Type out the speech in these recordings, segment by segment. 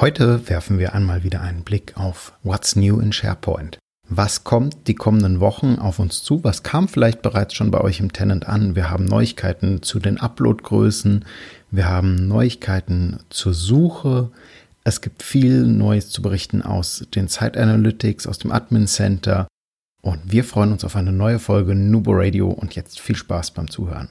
Heute werfen wir einmal wieder einen Blick auf What's New in SharePoint. Was kommt die kommenden Wochen auf uns zu? Was kam vielleicht bereits schon bei euch im Tenant an? Wir haben Neuigkeiten zu den Uploadgrößen. Wir haben Neuigkeiten zur Suche. Es gibt viel Neues zu berichten aus den Site Analytics, aus dem Admin Center. Und wir freuen uns auf eine neue Folge Nubo Radio und jetzt viel Spaß beim Zuhören.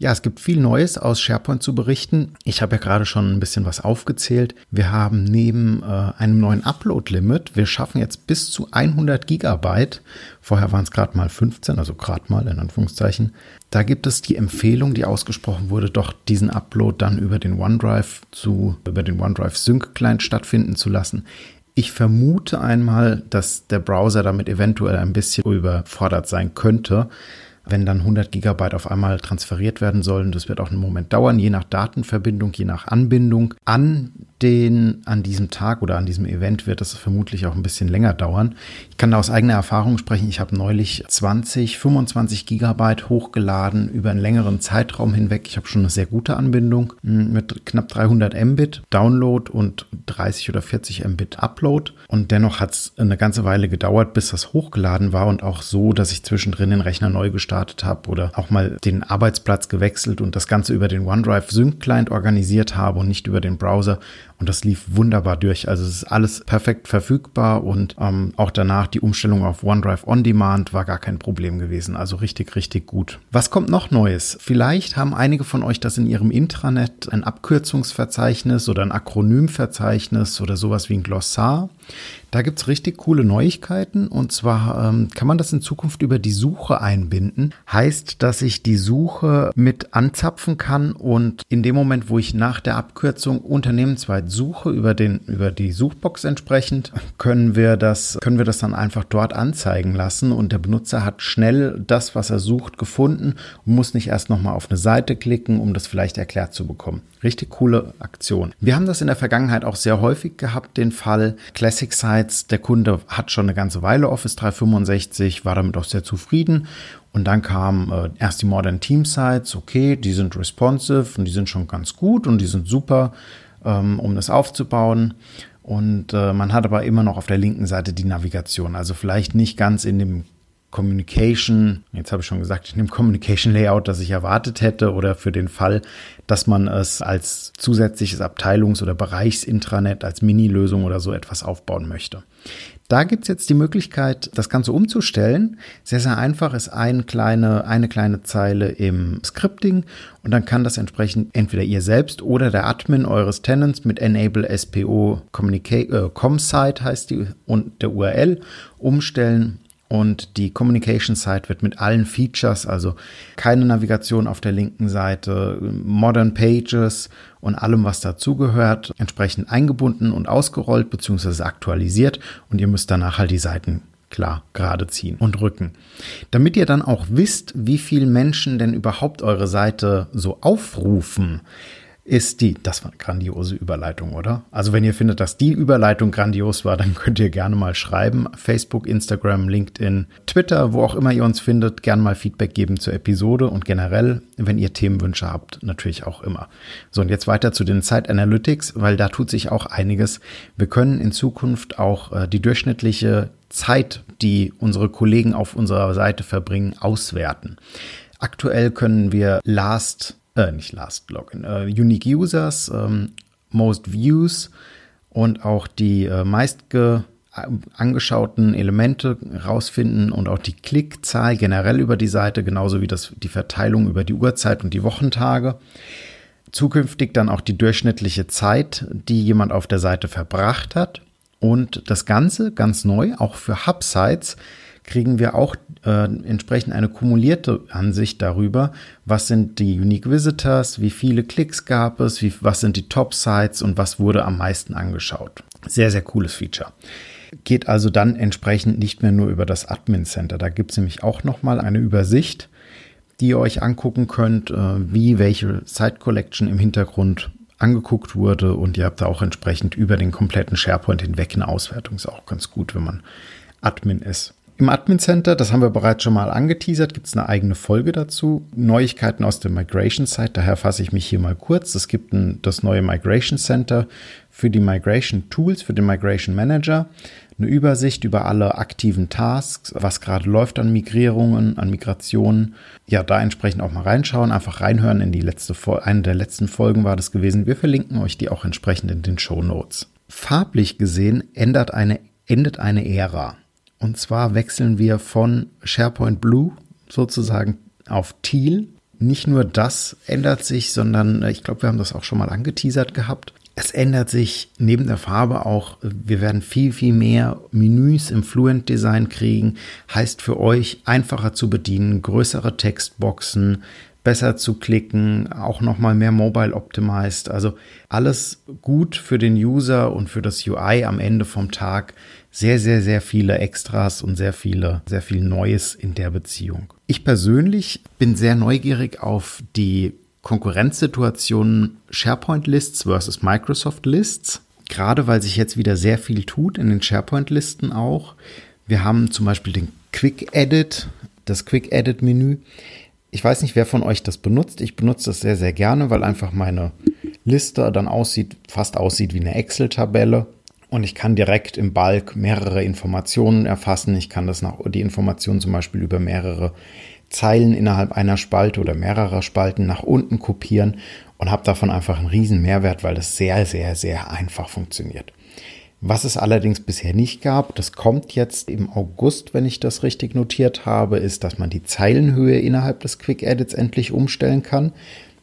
Ja, es gibt viel Neues aus SharePoint zu berichten. Ich habe ja gerade schon ein bisschen was aufgezählt. Wir haben neben äh, einem neuen Upload-Limit, wir schaffen jetzt bis zu 100 Gigabyte. Vorher waren es gerade mal 15, also gerade mal in Anführungszeichen. Da gibt es die Empfehlung, die ausgesprochen wurde, doch diesen Upload dann über den OneDrive zu, über den OneDrive Sync Client stattfinden zu lassen. Ich vermute einmal, dass der Browser damit eventuell ein bisschen überfordert sein könnte wenn dann 100 Gigabyte auf einmal transferiert werden sollen. Das wird auch einen Moment dauern, je nach Datenverbindung, je nach Anbindung an den, an diesem Tag oder an diesem Event wird das vermutlich auch ein bisschen länger dauern. Ich kann da aus eigener Erfahrung sprechen. Ich habe neulich 20, 25 Gigabyte hochgeladen über einen längeren Zeitraum hinweg. Ich habe schon eine sehr gute Anbindung hm, mit knapp 300 Mbit Download und 30 oder 40 Mbit Upload. Und dennoch hat es eine ganze Weile gedauert, bis das hochgeladen war und auch so, dass ich zwischendrin den Rechner neu gestartet habe oder auch mal den Arbeitsplatz gewechselt und das Ganze über den OneDrive Sync Client organisiert habe und nicht über den Browser. Und das lief wunderbar durch. Also es ist alles perfekt verfügbar und ähm, auch danach die Umstellung auf OneDrive On Demand war gar kein Problem gewesen. Also richtig, richtig gut. Was kommt noch Neues? Vielleicht haben einige von euch das in ihrem Intranet ein Abkürzungsverzeichnis oder ein Akronymverzeichnis oder sowas wie ein Glossar. Da gibt's richtig coole Neuigkeiten und zwar ähm, kann man das in Zukunft über die Suche einbinden. Heißt, dass ich die Suche mit anzapfen kann und in dem Moment, wo ich nach der Abkürzung unternehmensweit suche über den über die Suchbox entsprechend, können wir das können wir das dann einfach dort anzeigen lassen und der Benutzer hat schnell das, was er sucht, gefunden und muss nicht erst nochmal auf eine Seite klicken, um das vielleicht erklärt zu bekommen. Richtig coole Aktion. Wir haben das in der Vergangenheit auch sehr häufig gehabt, den Fall Classic Sites. Der Kunde hat schon eine ganze Weile Office 365, war damit auch sehr zufrieden. Und dann kamen äh, erst die Modern Team Sites. Okay, die sind responsive und die sind schon ganz gut und die sind super, um das aufzubauen. Und äh, man hat aber immer noch auf der linken Seite die Navigation. Also vielleicht nicht ganz in dem Communication, jetzt habe ich schon gesagt, in dem Communication Layout, das ich erwartet hätte oder für den Fall, dass man es als zusätzliches Abteilungs- oder Bereichsintranet, als Mini-Lösung oder so etwas aufbauen möchte. Da gibt's jetzt die Möglichkeit, das Ganze umzustellen. Sehr, sehr einfach ist eine kleine, eine kleine Zeile im Scripting und dann kann das entsprechend entweder ihr selbst oder der Admin eures Tenants mit Enable SPO Communicate, äh, ComSite heißt die und der URL umstellen und die Communication Site wird mit allen Features, also keine Navigation auf der linken Seite, Modern Pages und allem, was dazugehört, entsprechend eingebunden und ausgerollt bzw. aktualisiert. Und ihr müsst danach halt die Seiten klar gerade ziehen und rücken. Damit ihr dann auch wisst, wie viele Menschen denn überhaupt eure Seite so aufrufen, ist die, das war eine grandiose Überleitung, oder? Also wenn ihr findet, dass die Überleitung grandios war, dann könnt ihr gerne mal schreiben. Facebook, Instagram, LinkedIn, Twitter, wo auch immer ihr uns findet, gerne mal Feedback geben zur Episode und generell, wenn ihr Themenwünsche habt, natürlich auch immer. So, und jetzt weiter zu den Site Analytics, weil da tut sich auch einiges. Wir können in Zukunft auch äh, die durchschnittliche Zeit, die unsere Kollegen auf unserer Seite verbringen, auswerten. Aktuell können wir Last äh, nicht Last Login, äh, Unique Users, ähm, Most Views und auch die äh, meist angeschauten Elemente rausfinden und auch die Klickzahl generell über die Seite, genauso wie das, die Verteilung über die Uhrzeit und die Wochentage. Zukünftig dann auch die durchschnittliche Zeit, die jemand auf der Seite verbracht hat. Und das Ganze ganz neu, auch für Hub-Sites, kriegen wir auch äh, entsprechend eine kumulierte Ansicht darüber, was sind die Unique Visitors, wie viele Klicks gab es, wie, was sind die Top-Sites und was wurde am meisten angeschaut. Sehr, sehr cooles Feature. Geht also dann entsprechend nicht mehr nur über das Admin Center. Da gibt es nämlich auch nochmal eine Übersicht, die ihr euch angucken könnt, äh, wie welche Site Collection im Hintergrund angeguckt wurde und ihr habt da auch entsprechend über den kompletten SharePoint hinweg eine Auswertung. Ist auch ganz gut, wenn man Admin ist. Im Admin Center, das haben wir bereits schon mal angeteasert, gibt es eine eigene Folge dazu. Neuigkeiten aus der Migration Site, daher fasse ich mich hier mal kurz. Es gibt ein, das neue Migration Center für die Migration Tools, für den Migration Manager. Eine Übersicht über alle aktiven Tasks, was gerade läuft an Migrierungen, an Migrationen. Ja, da entsprechend auch mal reinschauen, einfach reinhören in die letzte Folge. Eine der letzten Folgen war das gewesen. Wir verlinken euch die auch entsprechend in den Show Notes. Farblich gesehen ändert eine, endet eine Ära. Und zwar wechseln wir von SharePoint Blue sozusagen auf Teal. Nicht nur das ändert sich, sondern äh, ich glaube, wir haben das auch schon mal angeteasert gehabt. Es ändert sich neben der Farbe auch, wir werden viel, viel mehr Menüs im Fluent Design kriegen. Heißt für euch einfacher zu bedienen, größere Textboxen, besser zu klicken, auch nochmal mehr mobile optimized. Also alles gut für den User und für das UI am Ende vom Tag sehr, sehr, sehr viele Extras und sehr viele, sehr viel Neues in der Beziehung. Ich persönlich bin sehr neugierig auf die Konkurrenzsituationen SharePoint Lists versus Microsoft Lists. Gerade weil sich jetzt wieder sehr viel tut in den SharePoint Listen auch. Wir haben zum Beispiel den Quick Edit, das Quick Edit Menü. Ich weiß nicht, wer von euch das benutzt. Ich benutze das sehr, sehr gerne, weil einfach meine Liste dann aussieht, fast aussieht wie eine Excel-Tabelle und ich kann direkt im Bulk mehrere Informationen erfassen. Ich kann das nach, die Informationen zum Beispiel über mehrere Zeilen innerhalb einer Spalte oder mehrerer Spalten nach unten kopieren und habe davon einfach einen riesen Mehrwert, weil das sehr, sehr, sehr einfach funktioniert. Was es allerdings bisher nicht gab, das kommt jetzt im August, wenn ich das richtig notiert habe, ist, dass man die Zeilenhöhe innerhalb des Quick Edits endlich umstellen kann.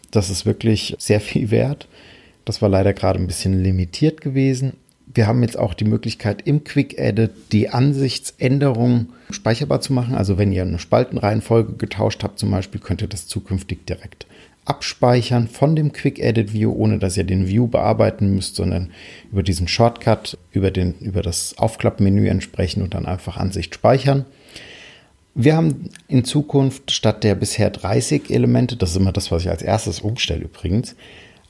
Das ist wirklich sehr viel wert. Das war leider gerade ein bisschen limitiert gewesen. Wir haben jetzt auch die Möglichkeit im Quick Edit die Ansichtsänderung speicherbar zu machen. Also wenn ihr eine Spaltenreihenfolge getauscht habt zum Beispiel, könnt ihr das zukünftig direkt abspeichern von dem Quick Edit View, ohne dass ihr den View bearbeiten müsst, sondern über diesen Shortcut, über, den, über das Aufklappmenü entsprechend und dann einfach Ansicht speichern. Wir haben in Zukunft statt der bisher 30 Elemente, das ist immer das, was ich als erstes umstelle übrigens,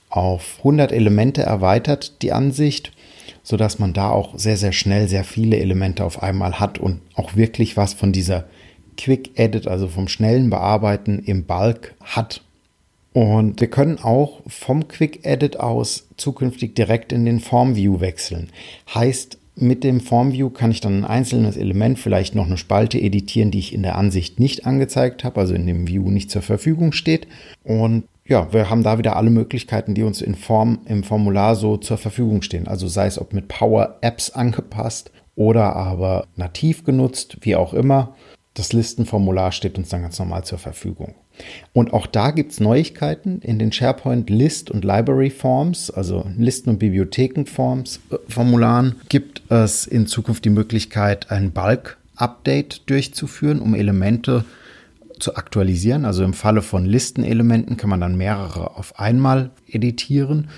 auf 100 Elemente erweitert die Ansicht sodass man da auch sehr, sehr schnell sehr viele Elemente auf einmal hat und auch wirklich was von dieser Quick Edit, also vom schnellen Bearbeiten im Bulk hat. Und wir können auch vom Quick Edit aus zukünftig direkt in den Form View wechseln. Heißt, mit dem Form View kann ich dann ein einzelnes Element, vielleicht noch eine Spalte editieren, die ich in der Ansicht nicht angezeigt habe, also in dem View nicht zur Verfügung steht. Und ja, wir haben da wieder alle Möglichkeiten, die uns in Form im Formular so zur Verfügung stehen. Also sei es ob mit Power Apps angepasst oder aber nativ genutzt, wie auch immer. Das Listenformular steht uns dann ganz normal zur Verfügung. Und auch da gibt es Neuigkeiten in den SharePoint List und Library Forms, also Listen- und Bibliothekenforms, äh, Formularen, gibt es in Zukunft die Möglichkeit, ein Bulk-Update durchzuführen, um Elemente zu aktualisieren. Also im Falle von Listenelementen kann man dann mehrere auf einmal editieren.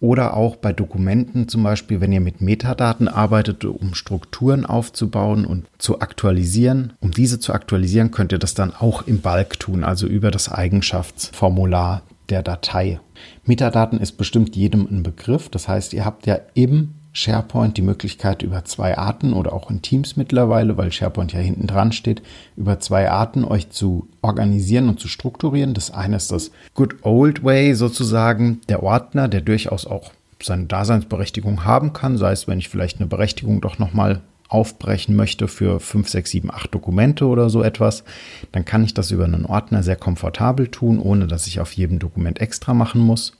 Oder auch bei Dokumenten zum Beispiel, wenn ihr mit Metadaten arbeitet, um Strukturen aufzubauen und zu aktualisieren. Um diese zu aktualisieren, könnt ihr das dann auch im Bulk tun, also über das Eigenschaftsformular der Datei. Metadaten ist bestimmt jedem ein Begriff. Das heißt, ihr habt ja im SharePoint die Möglichkeit über zwei Arten oder auch in Teams mittlerweile, weil SharePoint ja hinten dran steht, über zwei Arten euch zu organisieren und zu strukturieren. Das eine ist das Good Old Way sozusagen, der Ordner, der durchaus auch seine Daseinsberechtigung haben kann, sei es, wenn ich vielleicht eine Berechtigung doch nochmal aufbrechen möchte für 5, 6, 7, 8 Dokumente oder so etwas, dann kann ich das über einen Ordner sehr komfortabel tun, ohne dass ich auf jedem Dokument extra machen muss.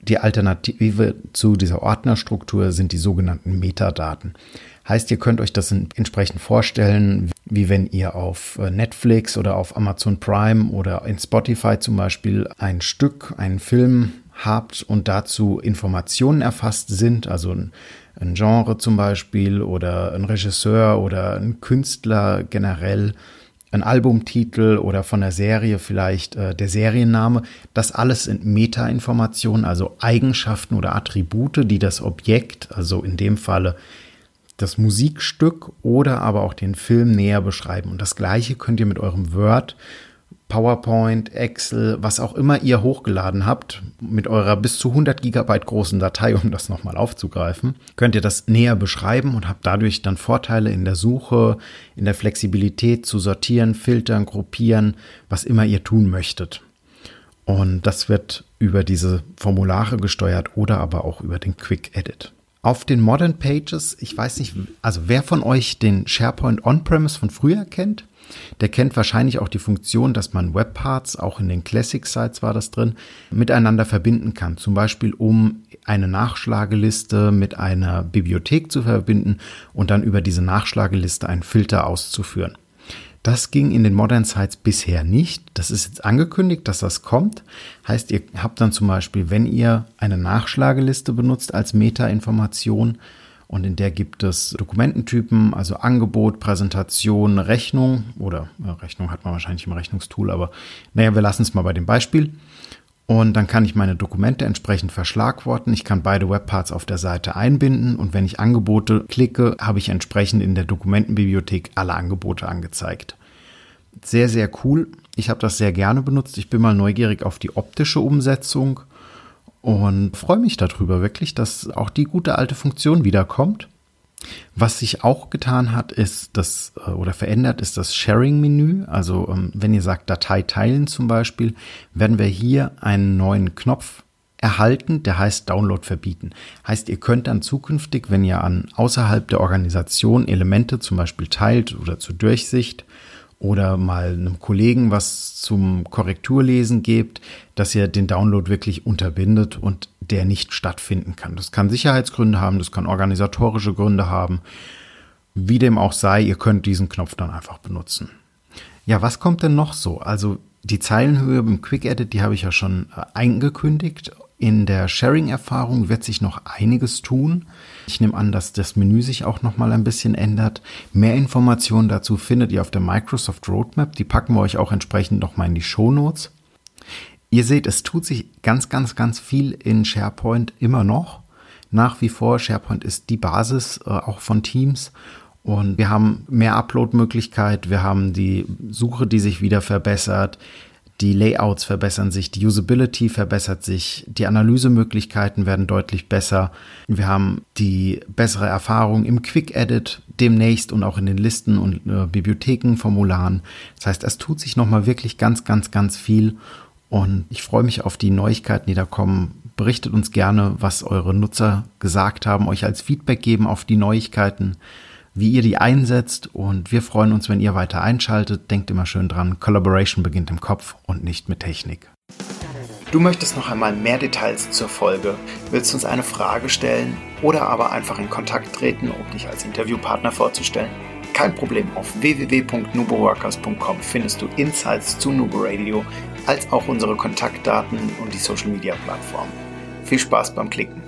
Die Alternative zu dieser Ordnerstruktur sind die sogenannten Metadaten. Heißt, ihr könnt euch das entsprechend vorstellen, wie wenn ihr auf äh, Netflix oder auf Amazon Prime oder in Spotify zum Beispiel ein Stück, einen Film habt und dazu Informationen erfasst sind, also ein, ein Genre zum Beispiel oder ein Regisseur oder ein Künstler generell ein Albumtitel oder von der Serie vielleicht äh, der Serienname. Das alles sind Metainformationen, also Eigenschaften oder Attribute, die das Objekt, also in dem Falle das Musikstück oder aber auch den Film näher beschreiben. Und das gleiche könnt ihr mit eurem Word PowerPoint, Excel, was auch immer ihr hochgeladen habt, mit eurer bis zu 100 Gigabyte großen Datei, um das nochmal aufzugreifen, könnt ihr das näher beschreiben und habt dadurch dann Vorteile in der Suche, in der Flexibilität zu sortieren, filtern, gruppieren, was immer ihr tun möchtet. Und das wird über diese Formulare gesteuert oder aber auch über den Quick Edit. Auf den Modern Pages, ich weiß nicht, also wer von euch den SharePoint On-Premise von früher kennt, der kennt wahrscheinlich auch die Funktion, dass man Webparts, auch in den Classic Sites war das drin, miteinander verbinden kann. Zum Beispiel, um eine Nachschlageliste mit einer Bibliothek zu verbinden und dann über diese Nachschlageliste einen Filter auszuführen. Das ging in den Modern Sites bisher nicht. Das ist jetzt angekündigt, dass das kommt. Heißt, ihr habt dann zum Beispiel, wenn ihr eine Nachschlageliste benutzt als Meta-Information, und in der gibt es Dokumententypen, also Angebot, Präsentation, Rechnung oder ja, Rechnung hat man wahrscheinlich im Rechnungstool, aber naja, wir lassen es mal bei dem Beispiel. Und dann kann ich meine Dokumente entsprechend verschlagworten. Ich kann beide Webparts auf der Seite einbinden und wenn ich Angebote klicke, habe ich entsprechend in der Dokumentenbibliothek alle Angebote angezeigt. Sehr, sehr cool. Ich habe das sehr gerne benutzt. Ich bin mal neugierig auf die optische Umsetzung und freue mich darüber wirklich, dass auch die gute alte Funktion wiederkommt. Was sich auch getan hat, ist das äh, oder verändert ist das Sharing-Menü. Also ähm, wenn ihr sagt Datei teilen zum Beispiel, werden wir hier einen neuen Knopf erhalten, der heißt Download verbieten. Heißt, ihr könnt dann zukünftig, wenn ihr an außerhalb der Organisation Elemente zum Beispiel teilt oder zur Durchsicht oder mal einem Kollegen was zum Korrekturlesen gebt, dass ihr den Download wirklich unterbindet und der nicht stattfinden kann. Das kann Sicherheitsgründe haben, das kann organisatorische Gründe haben. Wie dem auch sei, ihr könnt diesen Knopf dann einfach benutzen. Ja, was kommt denn noch so? Also die Zeilenhöhe beim Quick Edit, die habe ich ja schon äh, eingekündigt in der Sharing-Erfahrung wird sich noch einiges tun. Ich nehme an, dass das Menü sich auch noch mal ein bisschen ändert. Mehr Informationen dazu findet ihr auf der Microsoft Roadmap. Die packen wir euch auch entsprechend noch mal in die Show Notes. Ihr seht, es tut sich ganz, ganz, ganz viel in SharePoint immer noch. Nach wie vor, SharePoint ist die Basis äh, auch von Teams. Und wir haben mehr Upload-Möglichkeit, wir haben die Suche, die sich wieder verbessert, die Layouts verbessern sich, die Usability verbessert sich, die Analysemöglichkeiten werden deutlich besser. Wir haben die bessere Erfahrung im Quick Edit demnächst und auch in den Listen und äh, Bibliotheken, Formularen. Das heißt, es tut sich nochmal wirklich ganz, ganz, ganz viel. Und ich freue mich auf die Neuigkeiten, die da kommen. Berichtet uns gerne, was eure Nutzer gesagt haben, euch als Feedback geben auf die Neuigkeiten wie ihr die einsetzt und wir freuen uns, wenn ihr weiter einschaltet. Denkt immer schön dran, Collaboration beginnt im Kopf und nicht mit Technik. Du möchtest noch einmal mehr Details zur Folge, willst uns eine Frage stellen oder aber einfach in Kontakt treten, um dich als Interviewpartner vorzustellen? Kein Problem, auf www.nuboworkers.com findest du Insights zu Nubo Radio, als auch unsere Kontaktdaten und die Social Media Plattform. Viel Spaß beim Klicken!